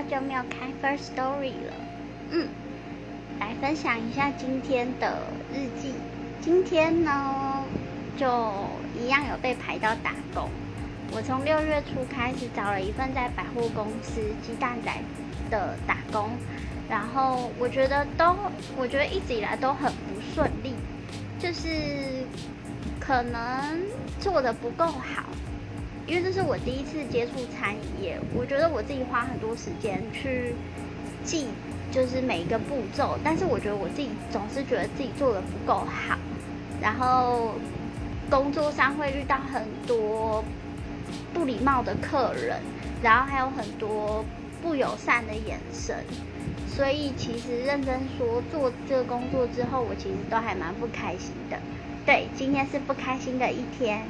好久没有开 First Story 了，嗯，来分享一下今天的日记。今天呢，就一样有被排到打工。我从六月初开始找了一份在百货公司鸡蛋仔的打工，然后我觉得都，我觉得一直以来都很不顺利，就是可能做的不够好。因为这是我第一次接触餐饮业，我觉得我自己花很多时间去记，就是每一个步骤，但是我觉得我自己总是觉得自己做的不够好，然后工作上会遇到很多不礼貌的客人，然后还有很多不友善的眼神，所以其实认真说做这个工作之后，我其实都还蛮不开心的。对，今天是不开心的一天。